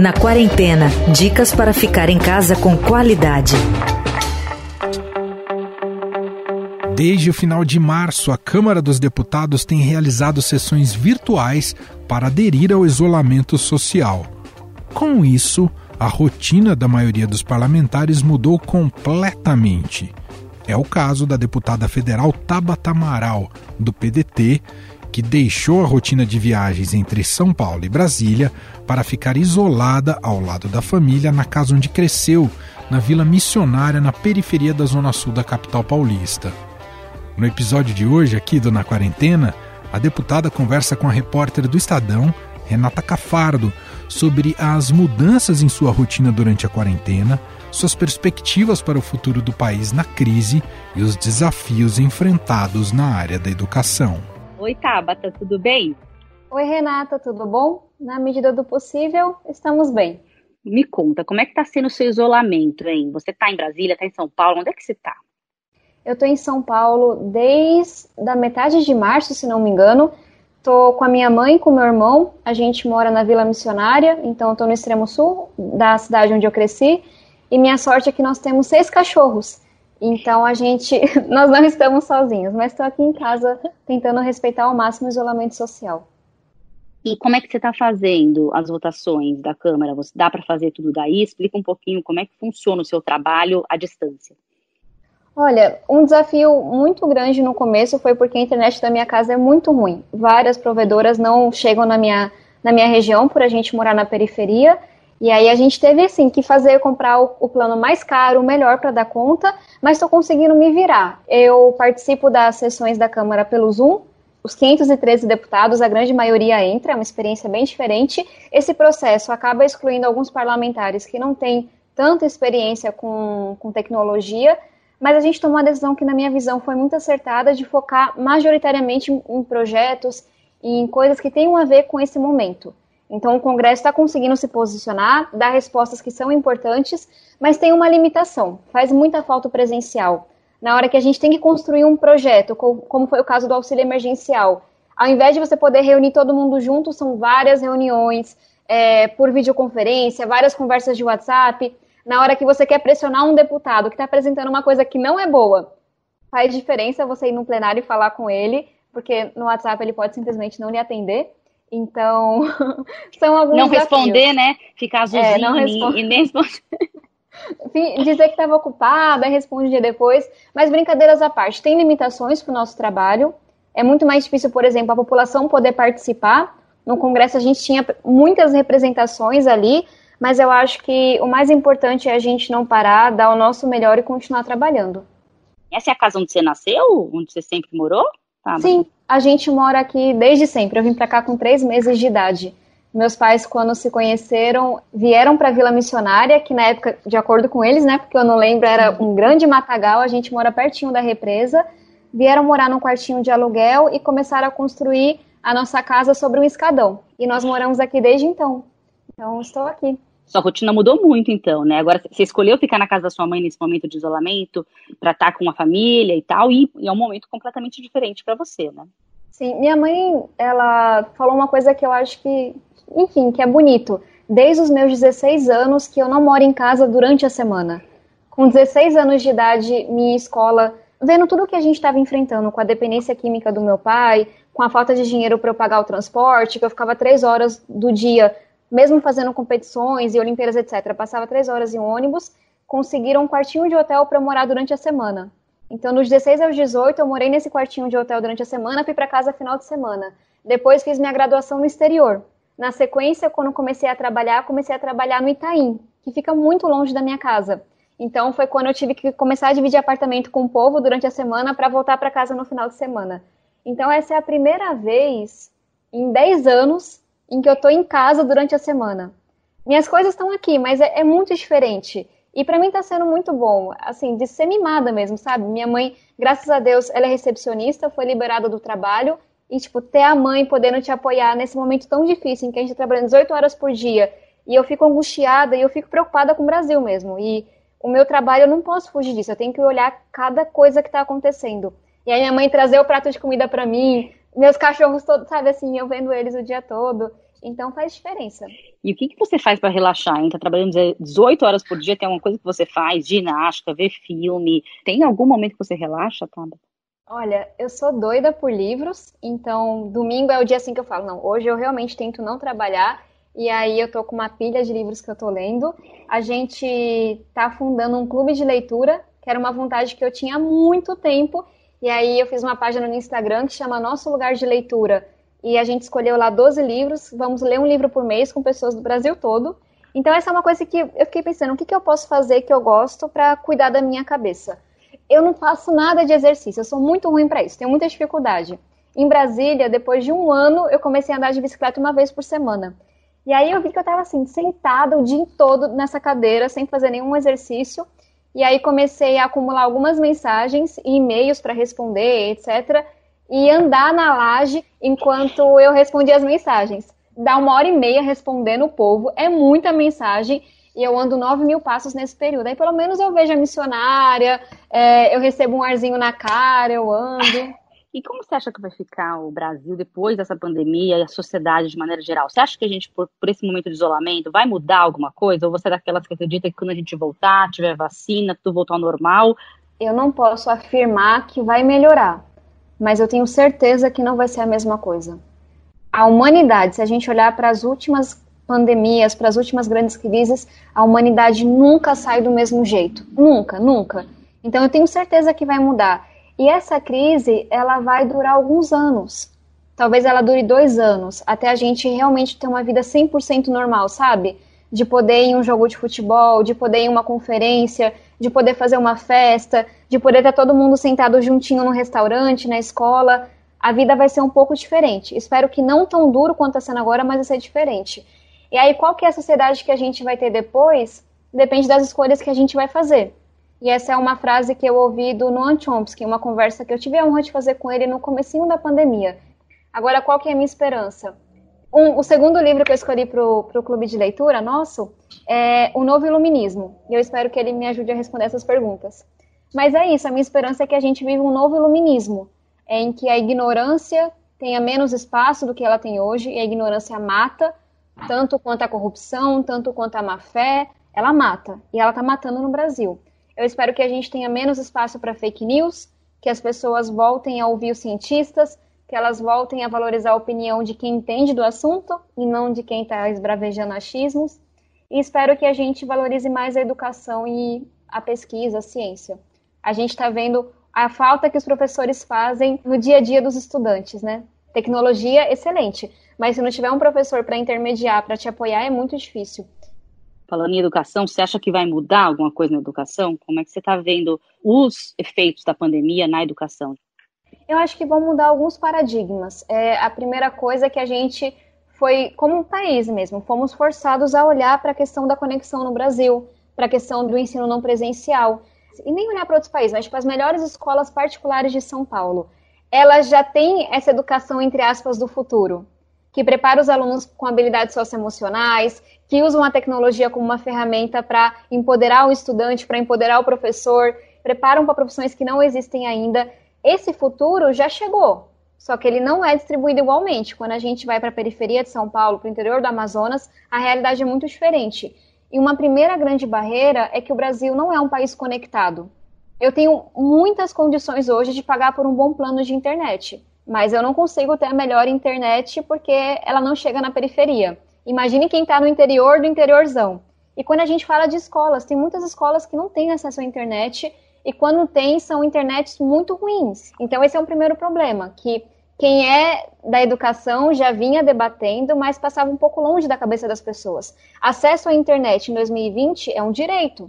Na quarentena, dicas para ficar em casa com qualidade. Desde o final de março, a Câmara dos Deputados tem realizado sessões virtuais para aderir ao isolamento social. Com isso, a rotina da maioria dos parlamentares mudou completamente. É o caso da deputada federal Tabata Amaral, do PDT, que deixou a rotina de viagens entre São Paulo e Brasília para ficar isolada ao lado da família na casa onde cresceu, na Vila Missionária, na periferia da Zona Sul da capital paulista. No episódio de hoje, aqui do Na Quarentena, a deputada conversa com a repórter do Estadão, Renata Cafardo, sobre as mudanças em sua rotina durante a quarentena, suas perspectivas para o futuro do país na crise e os desafios enfrentados na área da educação. Oi, Tabata, tudo bem? Oi, Renata, tudo bom? Na medida do possível, estamos bem. Me conta, como é que está sendo o seu isolamento, hein? Você está em Brasília, está em São Paulo, onde é que você está? Eu estou em São Paulo desde a metade de março, se não me engano. Estou com a minha mãe e com meu irmão. A gente mora na Vila Missionária, então estou no extremo sul da cidade onde eu cresci. E minha sorte é que nós temos seis cachorros. Então a gente, nós não estamos sozinhos, mas estou aqui em casa tentando respeitar ao máximo o isolamento social. E como é que você está fazendo as votações da Câmara? Você dá para fazer tudo daí? Explica um pouquinho como é que funciona o seu trabalho à distância. Olha, um desafio muito grande no começo foi porque a internet da minha casa é muito ruim. Várias provedoras não chegam na minha, na minha região por a gente morar na periferia. E aí a gente teve assim que fazer comprar o, o plano mais caro, o melhor para dar conta, mas estou conseguindo me virar. Eu participo das sessões da Câmara pelo Zoom. Os 513 deputados, a grande maioria entra, é uma experiência bem diferente. Esse processo acaba excluindo alguns parlamentares que não têm tanta experiência com, com tecnologia, mas a gente tomou uma decisão que, na minha visão, foi muito acertada de focar majoritariamente em projetos e em coisas que tenham a ver com esse momento. Então, o Congresso está conseguindo se posicionar, dar respostas que são importantes, mas tem uma limitação. Faz muita falta o presencial. Na hora que a gente tem que construir um projeto, como foi o caso do auxílio emergencial, ao invés de você poder reunir todo mundo junto, são várias reuniões é, por videoconferência, várias conversas de WhatsApp na hora que você quer pressionar um deputado que está apresentando uma coisa que não é boa, faz diferença você ir no plenário e falar com ele, porque no WhatsApp ele pode simplesmente não lhe atender. Então, são alguns Não desafios. responder, né? Ficar azulzinho é, não e nem responder. Dizer que estava ocupada, responde um dia depois. Mas brincadeiras à parte, tem limitações para o nosso trabalho. É muito mais difícil, por exemplo, a população poder participar. No Congresso a gente tinha muitas representações ali, mas eu acho que o mais importante é a gente não parar, dar o nosso melhor e continuar trabalhando. Essa é a casa onde você nasceu? Onde você sempre morou? Tá, Sim, a gente mora aqui desde sempre. Eu vim para cá com três meses de idade. Meus pais, quando se conheceram, vieram para Vila Missionária, que na época, de acordo com eles, né, porque eu não lembro, era um grande matagal, a gente mora pertinho da represa. Vieram morar num quartinho de aluguel e começaram a construir a nossa casa sobre um escadão. E nós moramos aqui desde então. Então, estou aqui. Sua rotina mudou muito, então, né? Agora você escolheu ficar na casa da sua mãe nesse momento de isolamento para estar tá com a família e tal, e, e é um momento completamente diferente para você, né? Sim, minha mãe, ela falou uma coisa que eu acho que, enfim, que é bonito. Desde os meus 16 anos que eu não moro em casa durante a semana. Com 16 anos de idade, minha escola, vendo tudo que a gente estava enfrentando com a dependência química do meu pai, com a falta de dinheiro para eu pagar o transporte, que eu ficava três horas do dia mesmo fazendo competições e Olimpíadas, etc., passava três horas em ônibus, conseguiram um quartinho de hotel para morar durante a semana. Então, dos 16 aos 18, eu morei nesse quartinho de hotel durante a semana, fui para casa final de semana. Depois fiz minha graduação no exterior. Na sequência, quando comecei a trabalhar, comecei a trabalhar no Itaim, que fica muito longe da minha casa. Então, foi quando eu tive que começar a dividir apartamento com o povo durante a semana para voltar para casa no final de semana. Então, essa é a primeira vez em 10 anos em que eu estou em casa durante a semana. Minhas coisas estão aqui, mas é, é muito diferente. E para mim está sendo muito bom, assim, de ser mimada mesmo, sabe? Minha mãe, graças a Deus, ela é recepcionista, foi liberada do trabalho. E, tipo, ter a mãe podendo te apoiar nesse momento tão difícil, em que a gente está trabalhando 18 horas por dia, e eu fico angustiada e eu fico preocupada com o Brasil mesmo. E o meu trabalho, eu não posso fugir disso, eu tenho que olhar cada coisa que está acontecendo. E aí minha mãe trazer o prato de comida para mim, meus cachorros todos, sabe assim, eu vendo eles o dia todo. Então faz diferença. E o que, que você faz para relaxar? Hein? Tá trabalhando 18 horas por dia, tem alguma coisa que você faz? Ginástica, ver filme? Tem algum momento que você relaxa, Tabata? Olha, eu sou doida por livros, então domingo é o dia assim que eu falo, não, hoje eu realmente tento não trabalhar, e aí eu tô com uma pilha de livros que eu tô lendo. A gente tá fundando um clube de leitura, que era uma vontade que eu tinha há muito tempo, e aí eu fiz uma página no Instagram que chama Nosso Lugar de Leitura, e a gente escolheu lá 12 livros, vamos ler um livro por mês com pessoas do Brasil todo. Então essa é uma coisa que eu fiquei pensando, o que, que eu posso fazer que eu gosto para cuidar da minha cabeça? eu não faço nada de exercício, eu sou muito ruim para isso, tenho muita dificuldade. Em Brasília, depois de um ano, eu comecei a andar de bicicleta uma vez por semana. E aí eu vi que eu estava assim, sentada o dia todo nessa cadeira, sem fazer nenhum exercício. E aí comecei a acumular algumas mensagens e e-mails para responder, etc. E andar na laje enquanto eu respondia as mensagens. Dá uma hora e meia respondendo o povo, é muita mensagem e eu ando 9 mil passos nesse período. Aí pelo menos eu vejo a missionária, é, eu recebo um arzinho na cara, eu ando. E como você acha que vai ficar o Brasil depois dessa pandemia e a sociedade de maneira geral? Você acha que a gente, por, por esse momento de isolamento, vai mudar alguma coisa? Ou você é daquelas que acredita que quando a gente voltar, tiver vacina, tudo voltar ao normal? Eu não posso afirmar que vai melhorar, mas eu tenho certeza que não vai ser a mesma coisa. A humanidade, se a gente olhar para as últimas pandemias, para as últimas grandes crises, a humanidade nunca sai do mesmo jeito. Nunca, nunca. Então eu tenho certeza que vai mudar. E essa crise, ela vai durar alguns anos. Talvez ela dure dois anos, até a gente realmente ter uma vida 100% normal, sabe? De poder ir em um jogo de futebol, de poder ir em uma conferência, de poder fazer uma festa, de poder estar todo mundo sentado juntinho no restaurante, na escola. A vida vai ser um pouco diferente. Espero que não tão duro quanto está sendo agora, mas vai ser diferente. E aí, qual que é a sociedade que a gente vai ter depois? Depende das escolhas que a gente vai fazer. E essa é uma frase que eu ouvi do Noam Chomsky, uma conversa que eu tive a honra de fazer com ele no comecinho da pandemia. Agora, qual que é a minha esperança? Um, o segundo livro que eu escolhi para o clube de leitura nosso é O Novo Iluminismo. E eu espero que ele me ajude a responder essas perguntas. Mas é isso, a minha esperança é que a gente viva um novo iluminismo, em que a ignorância tenha menos espaço do que ela tem hoje, e a ignorância mata, tanto quanto a corrupção, tanto quanto a má fé, ela mata. E ela está matando no Brasil. Eu espero que a gente tenha menos espaço para fake news, que as pessoas voltem a ouvir os cientistas, que elas voltem a valorizar a opinião de quem entende do assunto e não de quem está esbravejando achismos. E espero que a gente valorize mais a educação e a pesquisa, a ciência. A gente está vendo a falta que os professores fazem no dia a dia dos estudantes, né? Tecnologia, excelente. Mas se não tiver um professor para intermediar, para te apoiar, é muito difícil. Falando em educação, você acha que vai mudar alguma coisa na educação? Como é que você está vendo os efeitos da pandemia na educação? Eu acho que vão mudar alguns paradigmas. É, a primeira coisa é que a gente foi, como um país mesmo, fomos forçados a olhar para a questão da conexão no Brasil, para a questão do ensino não presencial. E nem olhar para outros países, mas tipo, as melhores escolas particulares de São Paulo ela já tem essa educação, entre aspas, do futuro, que prepara os alunos com habilidades socioemocionais, que usam a tecnologia como uma ferramenta para empoderar o estudante, para empoderar o professor, preparam para profissões que não existem ainda. Esse futuro já chegou, só que ele não é distribuído igualmente. Quando a gente vai para a periferia de São Paulo, para o interior do Amazonas, a realidade é muito diferente. E uma primeira grande barreira é que o Brasil não é um país conectado eu tenho muitas condições hoje de pagar por um bom plano de internet, mas eu não consigo ter a melhor internet porque ela não chega na periferia. Imagine quem está no interior do interiorzão. E quando a gente fala de escolas, tem muitas escolas que não têm acesso à internet e quando tem são internets muito ruins. Então esse é um primeiro problema, que quem é da educação já vinha debatendo, mas passava um pouco longe da cabeça das pessoas. Acesso à internet em 2020 é um direito.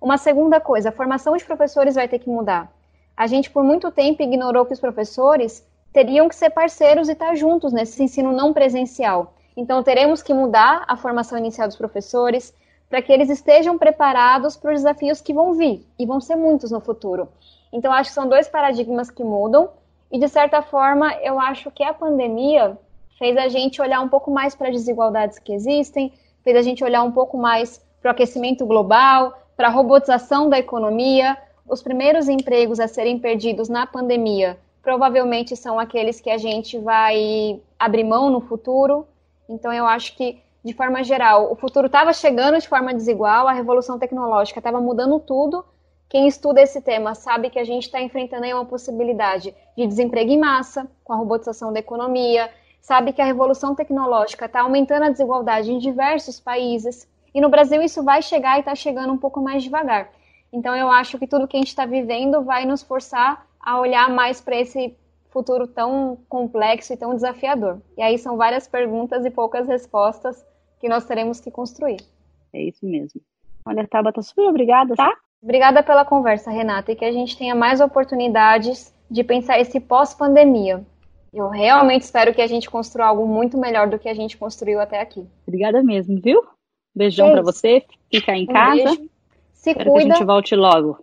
Uma segunda coisa, a formação de professores vai ter que mudar. A gente, por muito tempo, ignorou que os professores teriam que ser parceiros e estar juntos nesse ensino não presencial. Então, teremos que mudar a formação inicial dos professores para que eles estejam preparados para os desafios que vão vir, e vão ser muitos no futuro. Então, acho que são dois paradigmas que mudam, e de certa forma, eu acho que a pandemia fez a gente olhar um pouco mais para as desigualdades que existem, fez a gente olhar um pouco mais para o aquecimento global, para a robotização da economia. Os primeiros empregos a serem perdidos na pandemia provavelmente são aqueles que a gente vai abrir mão no futuro. Então eu acho que, de forma geral, o futuro estava chegando de forma desigual, a revolução tecnológica estava mudando tudo. Quem estuda esse tema sabe que a gente está enfrentando aí uma possibilidade de desemprego em massa, com a robotização da economia, sabe que a revolução tecnológica está aumentando a desigualdade em diversos países. E no Brasil isso vai chegar e está chegando um pouco mais devagar. Então eu acho que tudo que a gente está vivendo vai nos forçar a olhar mais para esse futuro tão complexo e tão desafiador. E aí são várias perguntas e poucas respostas que nós teremos que construir. É isso mesmo. Olha, Tabata, super obrigada, tá? Obrigada pela conversa, Renata, e que a gente tenha mais oportunidades de pensar esse pós-pandemia. Eu realmente espero que a gente construa algo muito melhor do que a gente construiu até aqui. Obrigada mesmo, viu? Beijão é para você, fica em um casa. Beijo. Se espero cuida. que a gente volte logo.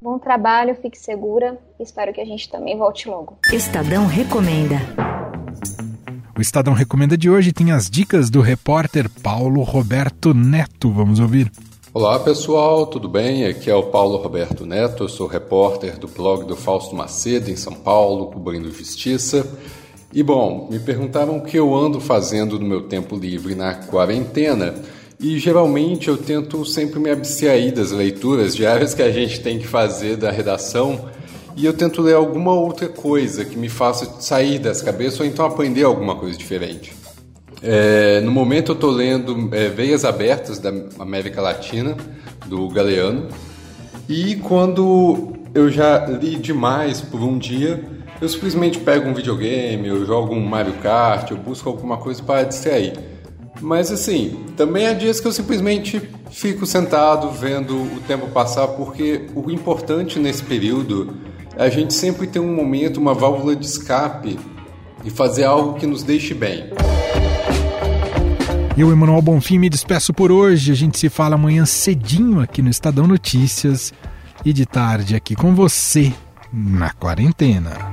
Bom trabalho, fique segura. Espero que a gente também volte logo. Estadão Recomenda. O Estadão Recomenda de hoje tem as dicas do repórter Paulo Roberto Neto. Vamos ouvir. Olá pessoal, tudo bem? Aqui é o Paulo Roberto Neto, eu sou repórter do blog do Fausto Macedo em São Paulo, cobrindo justiça. E bom, me perguntaram o que eu ando fazendo no meu tempo livre na quarentena. E geralmente eu tento sempre me abstrair das leituras diárias que a gente tem que fazer da redação e eu tento ler alguma outra coisa que me faça sair dessa cabeça ou então aprender alguma coisa diferente. É, no momento eu estou lendo é, Veias Abertas da América Latina, do Galeano, e quando eu já li demais por um dia, eu simplesmente pego um videogame, eu jogo um Mario Kart, eu busco alguma coisa para distrair. Mas assim, também há dias que eu simplesmente fico sentado vendo o tempo passar, porque o importante nesse período é a gente sempre ter um momento, uma válvula de escape e fazer algo que nos deixe bem. Eu, Emanuel Bonfim, me despeço por hoje. A gente se fala amanhã cedinho aqui no Estadão Notícias e de tarde aqui com você na quarentena.